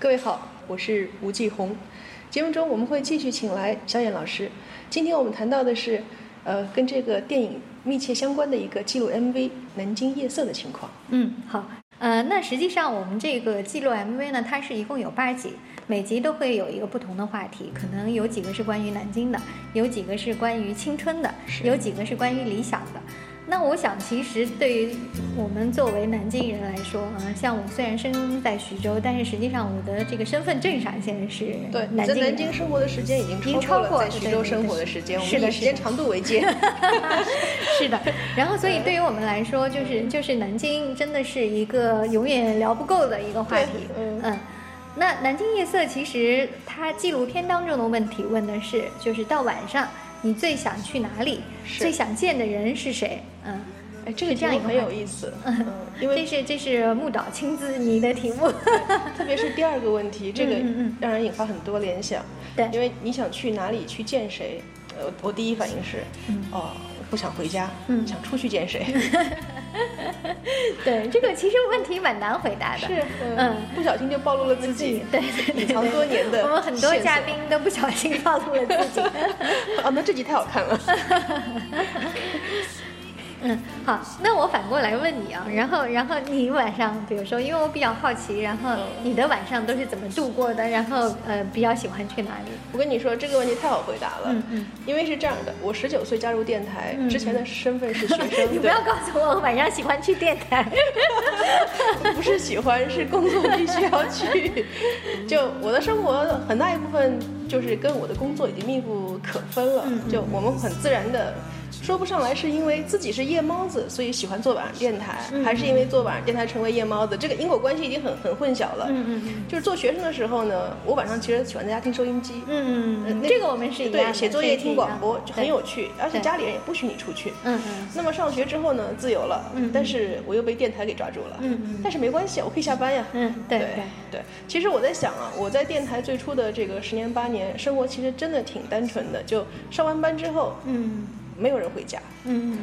各位好，我是吴继红。节目中我们会继续请来小燕老师。今天我们谈到的是，呃，跟这个电影密切相关的一个记录 MV《南京夜色》的情况。嗯，好。呃，那实际上我们这个记录 MV 呢，它是一共有八集，每集都会有一个不同的话题，可能有几个是关于南京的，有几个是关于青春的，有几个是关于理想的。那我想，其实对于我们作为南京人来说，啊，像我虽然生在徐州，但是实际上我的这个身份证上现在是对南京在南京生活的时间已经超过了在徐州生活的时间，我们以时间长度为界。是的，然后所以对于我们来说，就是就是南京真的是一个永远聊不够的一个话题。嗯，那《南京夜色》其实它纪录片当中的问题问的是，就是到晚上。你最想去哪里？最想见的人是谁？嗯，哎，这个这样也很有意思。嗯，因为这是这是木岛亲自拟的题目，特 别是第二个问题，这个让人引发很多联想。对，因为你想去哪里去见谁？呃，我第一反应是，哦。不想回家，嗯，想出去见谁？对，这个其实问题蛮难回答的。是，嗯，不小心就暴露了自己，对，隐藏多年的。我们很多嘉宾都不小心暴露了自己。哦，那这集太好看了。嗯，好，那我反过来问你啊，然后，然后你晚上，比如说，因为我比较好奇，然后你的晚上都是怎么度过的？然后，呃，比较喜欢去哪里？我跟你说这个问题太好回答了，嗯嗯，因为是这样的，我十九岁加入电台，之前的身份是学生。你不要告诉我晚上喜欢去电台，不是喜欢，是工作必须要去。就我的生活很大一部分就是跟我的工作已经密不可分了，就我们很自然的。说不上来是因为自己是夜猫子，所以喜欢做晚上电台，还是因为做晚上电台成为夜猫子？这个因果关系已经很很混淆了。嗯嗯嗯。就是做学生的时候呢，我晚上其实喜欢在家听收音机。嗯嗯。这个我们是一对写作业听广播就很有趣，而且家里人也不许你出去。嗯嗯。那么上学之后呢，自由了。嗯。但是我又被电台给抓住了。嗯嗯。但是没关系，我可以下班呀。嗯，对对对。其实我在想啊，我在电台最初的这个十年八年，生活其实真的挺单纯的，就上完班之后。嗯。没有人回家，嗯，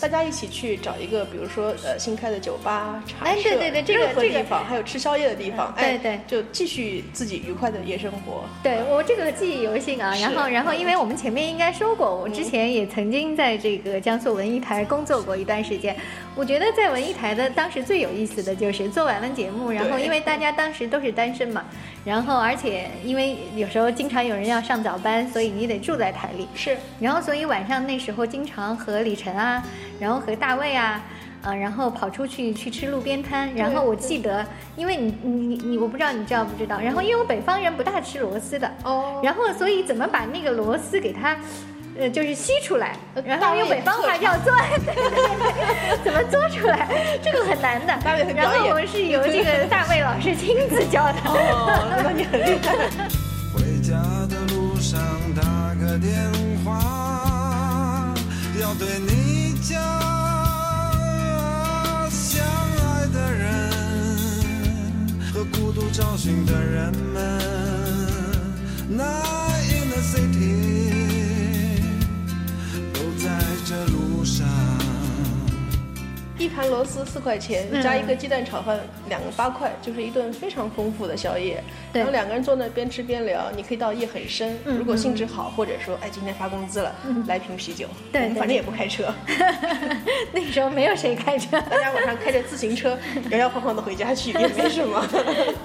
大家一起去找一个，比如说呃新开的酒吧、茶社，任何地方，还有吃宵夜的地方，对对，就继续自己愉快的夜生活。对我这个记忆犹新啊，然后然后因为我们前面应该说过，我之前也曾经在这个江苏文艺台工作过一段时间。我觉得在文艺台的当时最有意思的就是做完了节目，然后因为大家当时都是单身嘛。然后，而且因为有时候经常有人要上早班，所以你得住在台里。是。然后，所以晚上那时候经常和李晨啊，然后和大卫啊，呃，然后跑出去去吃路边摊。然后我记得，因为你你你，我不知道你知道不知道。然后，因为我北方人不大吃螺丝的。哦。然后，所以怎么把那个螺丝给它？呃，就是吸出来，然后用北方话叫做，怎么做出来？这个很难的。然后我们是由这个大卫老师亲自教的。哦，那你很厉害。回家的路上打个电话，要对你讲，相爱的人和孤独找寻的人们。In 一盘螺丝四块钱，加一个鸡蛋炒饭，两个八块，就是一顿非常丰富的宵夜。然后两个人坐那边吃边聊，你可以到夜很深。如果兴致好，或者说哎今天发工资了，来瓶啤酒。对，反正也不开车。那时候没有谁开车，大家晚上开着自行车 摇摇晃晃的回家去也没什么。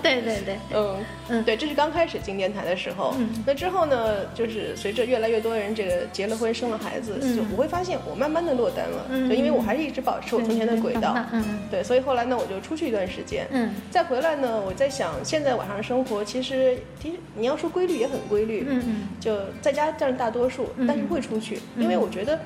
对对对，嗯嗯，对，这是刚开始进电台的时候。那之后呢，就是随着越来越多人这个结了婚生了孩子，就我会发现我慢慢的落单了。就因为我还是一直保持我从前。的轨道，嗯，对，所以后来呢，我就出去一段时间，嗯，再回来呢，我在想，现在晚上生活其实，其实你要说规律也很规律，嗯嗯，就在家占大多数，但是会出去，因为我觉得，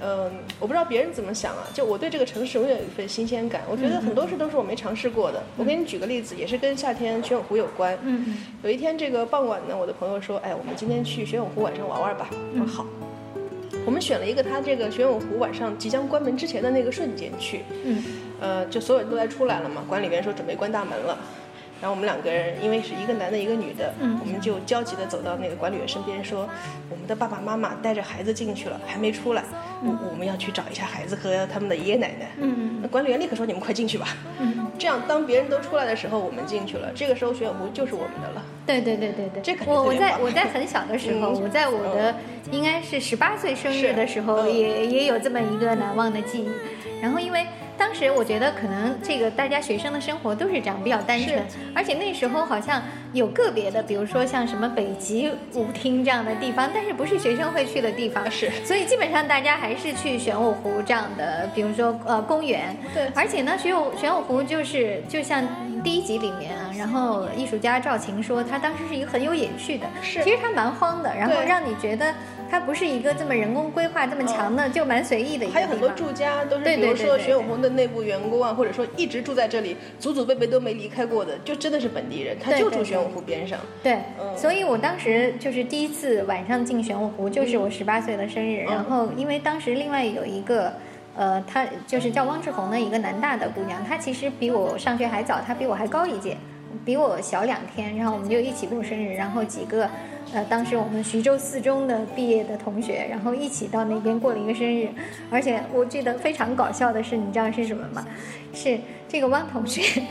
嗯，我不知道别人怎么想啊，就我对这个城市永远有一份新鲜感，我觉得很多事都是我没尝试过的。我给你举个例子，也是跟夏天玄武湖有关，嗯嗯，有一天这个傍晚呢，我的朋友说，哎，我们今天去玄武湖晚上玩玩吧，我说好。我们选了一个他这个玄武湖晚上即将关门之前的那个瞬间去，嗯，呃，就所有人都来出来了嘛，管理员说准备关大门了，然后我们两个人因为是一个男的，一个女的，嗯我们就焦急的走到那个管理员身边说，我们的爸爸妈妈带着孩子进去了，还没出来，我我们要去找一下孩子和他们的爷爷奶奶。嗯那管理员立刻说你们快进去吧。嗯，这样当别人都出来的时候，我们进去了，这个时候玄武湖就是我们的了。对对对对对，这我我在我在 很小的时候，嗯。我在我的应该是十八岁生日的时候，也也有这么一个难忘的记忆。然后因为当时我觉得可能这个大家学生的生活都是这样比较单纯，而且那时候好像有个别的，比如说像什么北极舞厅这样的地方，但是不是学生会去的地方，是。所以基本上大家还是去玄武湖这样的，比如说呃公园。对。而且呢，玄武玄武湖就是就像第一集里面啊，然后艺术家赵晴说，他当时是一个很有野趣的，是。其实他蛮荒的，然后让你觉得它不是一个这么人工规划这么强的，就蛮随意的一个还有很多住家都是，对比如说玄武湖的内部员工啊，或者说一直住在这里，祖祖辈辈都没离开过的，就真的是本地人，他就住玄武湖边上。对，嗯所以我当时就是第一次晚上进玄武湖，就是我十八岁的生日。嗯然后因为当时另外有一个，呃，她就是叫汪志红的一个南大的姑娘，她其实比我上学还早，她比我还高一届，比我小两天。然后我们就一起过生日，然后几个，呃，当时我们徐州四中的毕业的同学，然后一起到那边过了一个生日。而且我记得非常搞笑的是，你知道是什么吗？是这个汪同学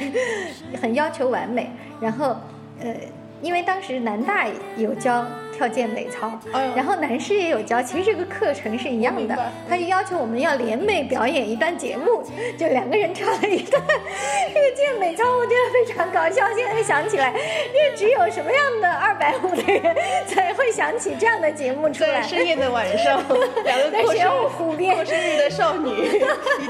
很要求完美，然后呃，因为当时南大有教跳健美操，哎然后男士也有教，其实这个课程是一样的他就要求我们要联袂表演一段节目，就两个人跳了一段 这个健美操，我觉得非常搞笑。现在想起来，因为只有什么样的二百五的人才会想起这样的节目出来在。深夜的晚上，两个过生湖边过生日的少女，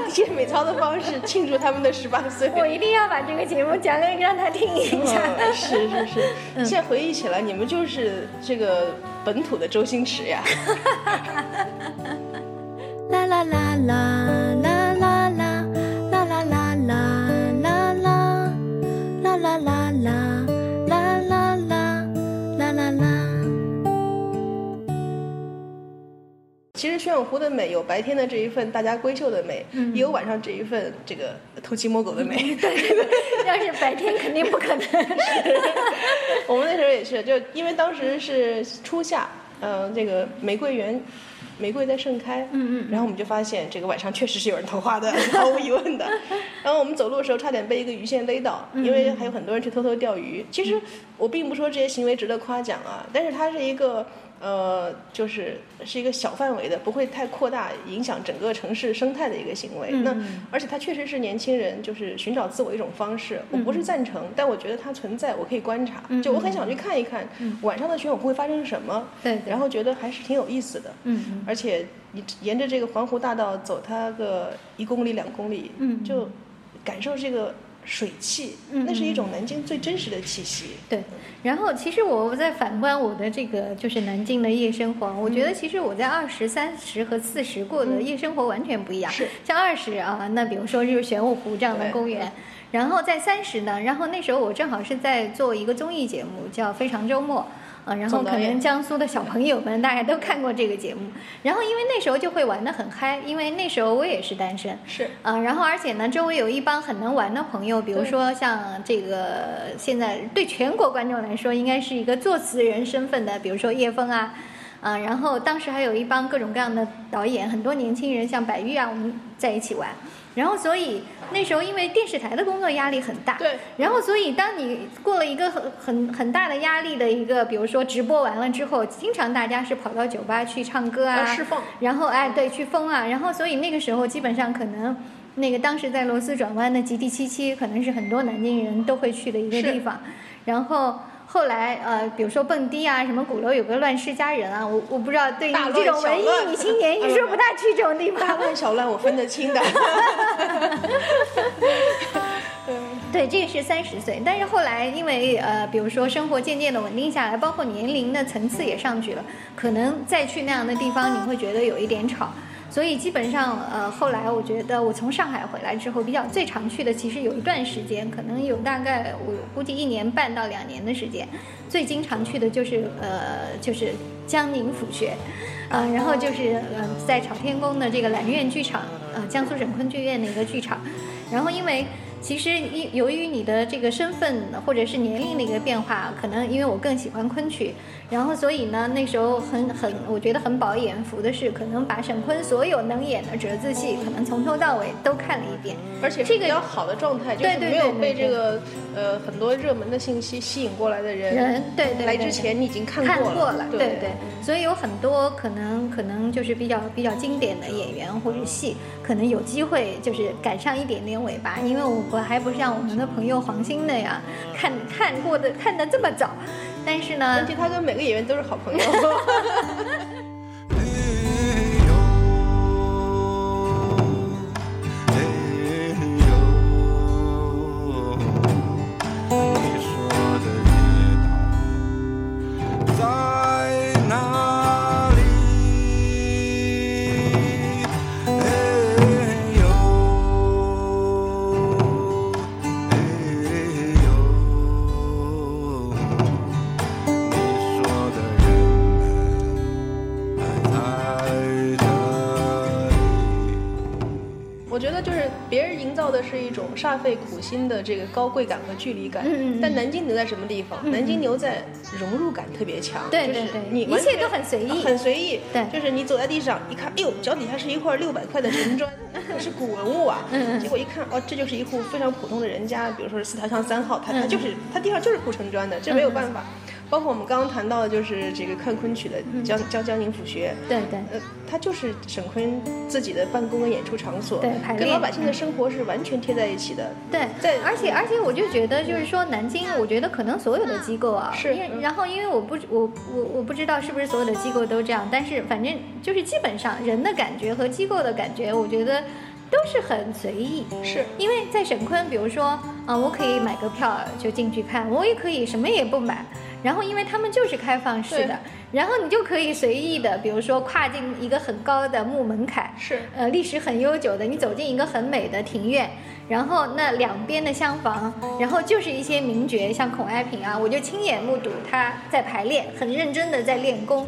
以健美操的方式庆祝他们的十八岁。我一定要把这个节目讲给让他听一下。嗯，是是是，嗯现在回忆起来，你们就是这个本土的周星驰呀。啦啦啦啦其实玄武湖的美有白天的这一份大家闺秀的美，嗯也有晚上这一份这个偷鸡摸狗的美。要是白天肯定不可能。我们那时候也是，就因为当时是初夏，嗯、这个玫瑰园。玫瑰在盛开，嗯嗯然后我们就发现这个晚上确实是有人偷花的，毫无疑问的。然后我们走路的时候差点被一个鱼线勒到，嗯因为还有很多人去偷偷钓鱼。其实我并不说这些行为值得夸奖啊，但是它是一个呃，就是是一个小范围的，不会太扩大影响整个城市生态的一个行为。那而且它确实是年轻人就是寻找自我一种方式。我不是赞成，但我觉得它存在，我可以观察。嗯就我很想去看一看晚上的选舞会发生什么，然后觉得还是挺有意思的。嗯嗯而且你沿着这个环湖大道走它个一公里两公里，嗯就感受这个水汽，嗯那是一种南京最真实的气息。对，然后其实我在反观我的这个就是南京的夜生活，我觉得其实我在二十三十和四十过的夜生活完全不一样。是像二十啊，那比如说就是玄武湖这样的公园，然后在三十呢，然后那时候我正好是在做一个综艺节目叫《非常周末》。啊，然后可能江苏的小朋友们大家都看过这个节目，然后因为那时候就会玩得很嗨，因为那时候我也是单身，是啊，然后而且呢，周围有一帮很能玩的朋友，比如说像这个现在对全国观众来说，应该是一个作词人身份的，比如说叶枫啊，啊，然后当时还有一帮各种各样的导演，很多年轻人像白玉啊，我们在一起玩，然后所以那时候因为电视台的工作压力很大，对，然后所以当你过了一个很很很大的压力的一个，比如说直播完了之后，经常大家是跑到酒吧去唱歌啊，释放。然后哎，对，去疯啊，然后所以那个时候基本上可能，那个当时在螺丝转弯的极地七七，可能是很多南京人都会去的一个地方。然后后来呃，比如说蹦迪啊，什么鼓楼有个乱世佳人啊，我我不知道对你这种文艺女青年，你是不是不大去这种地方大方？乱小乱我分得清的。对，这个是三十岁，但是后来因为呃，比如说生活渐渐的稳定下来，包括年龄的层次也上去了，可能再去那样的地方，你会觉得有一点吵。所以基本上，呃，后来我觉得我从上海回来之后，比较最常去的，其实有一段时间，可能有大概我估计一年半到两年的时间，最经常去的就是呃，就是江宁府学，呃，然后就是呃，在朝天宫的这个兰苑剧场，呃，江苏省昆剧院的一个剧场，然后因为其实因由于你的这个身份或者是年龄的一个变化，可能因为我更喜欢昆曲，然后所以呢那时候很很我觉得很饱眼福的是，可能把沈坤所有能演的折子戏，可能从头到尾都看了一遍，而且这个比较好的状态，就是没有被这个呃很多热门的信息吸引过来的人，人对对来之前你已经看过了，对。对，所以有很多可能可能就是比较比较经典的演员或者戏，可能有机会就是赶上一点点尾巴，因为我我还不像我们的朋友黄鑫那样看看过的看的这么早，但是呢，而且他跟每个演员都是好朋友。心的这个高贵感和距离感，但南京牛在什么地方？南京牛在融入感特别强，对对对，你一切都很随意，很随意，对，就是你走在地上一看，哎呦，脚底下是一块六百块的城砖，那是古文物啊，结果一看，哦，这就是一户非常普通的人家，比如说是四条巷三号，他他就是他地上就是铺城砖的，这没有办法。包括我们刚刚谈到的，就是这个看昆曲的江江江宁府学，对对，呃，它就是沈坤自己的办公跟演出场所，对，跟老百姓的生活是完全贴在一起的。对，对而且而且我就觉得，就是说南京，我觉得可能所有的机构啊，是，然后因为我不我我我不知道是不是所有的机构都这样，但是反正就是基本上人的感觉和机构的感觉，我觉得都是很随意。是因为在沈坤，比如说，嗯，我可以买个票就进去看，我也可以什么也不买。然后，因为他们就是开放式的，然后你就可以随意的，比如说跨进一个很高的木门槛，是，呃，历史很悠久的，你走进一个很美的庭院，然后那两边的厢房，然后就是一些名角，像孔爱萍啊，我就亲眼目睹他在排练，很认真的在练功，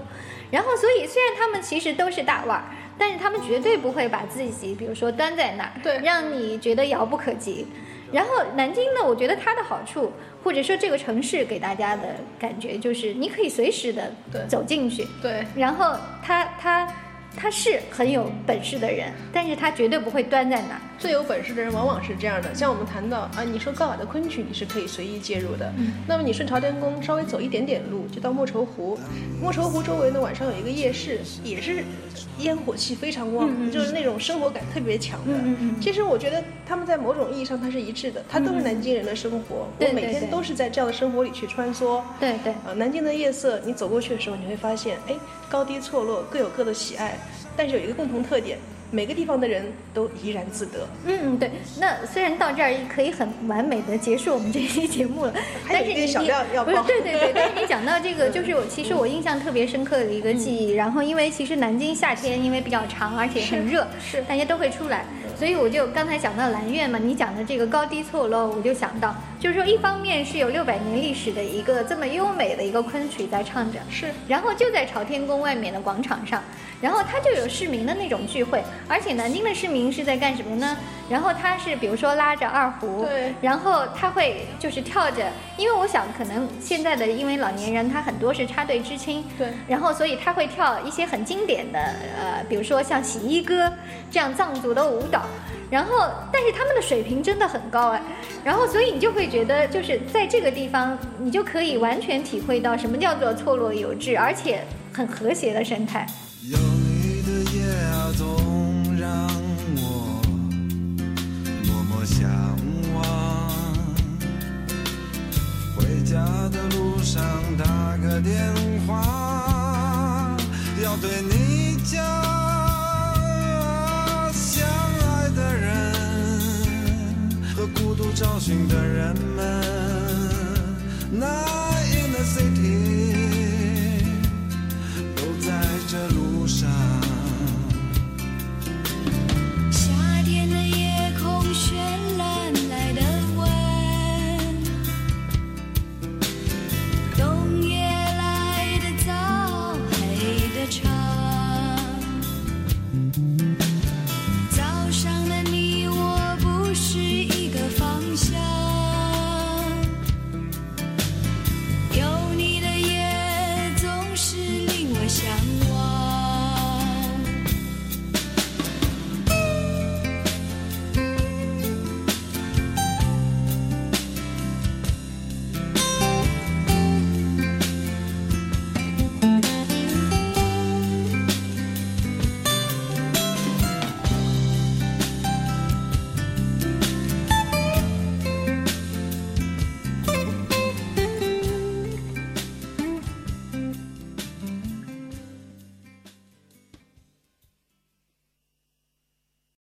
然后所以虽然他们其实都是大腕儿，但是他们绝对不会把自己，比如说端在那儿，对，让你觉得遥不可及。然后南京呢，我觉得它的好处，或者说这个城市给大家的感觉，就是你可以随时的走进去。对。然后它它。他是很有本事的人，但是他绝对不会端在那儿。最有本事的人往往是这样的，像我们谈到啊，你说高雅的昆曲你是可以随意介入的，那么你顺朝天宫稍微走一点点路就到莫愁湖，莫愁湖周围呢晚上有一个夜市，也是烟火气非常旺，就是那种生活感特别强的。其实我觉得他们在某种意义上它是一致的，它都是南京人的生活，我每天都是在这样的生活里去穿梭。对对。啊，南京的夜色，你走过去的时候你会发现，哎，高低错落各有各的喜爱。但是有一个共同特点，每个地方的人都怡然自得。嗯，对。那虽然到这儿可以很完美的结束我们这期节目了，但是你小料要不是对对对，但是 你讲到这个，就是我其实我印象特别深刻的一个记忆。然后因为其实南京夏天因为比较长，而且很热，是大家都会出来。所以我就刚才讲到兰苑嘛，你讲的这个高低错落，我就想到，就是说一方面是有六百年历史的一个这么优美的一个昆曲在唱着，是，然后就在朝天宫外面的广场上，然后它就有市民的那种聚会，而且南京的市民是在干什么呢？然后他是比如说拉着二胡，对，然后他会就是跳着，因为我想可能现在的因为老年人他很多是插队知青，对，然后所以他会跳一些很经典的，呃，比如说像洗衣歌这样藏族的舞蹈。然后，但是他们的水平真的很高哎，然后所以你就会觉得，就是在这个地方，你就可以完全体会到什么叫做错落有致，而且很和谐的生态。有你的夜啊，总让我默默向往。回家的路上打个电话，要对你讲。找寻的人们。Night in the city，都在这路上。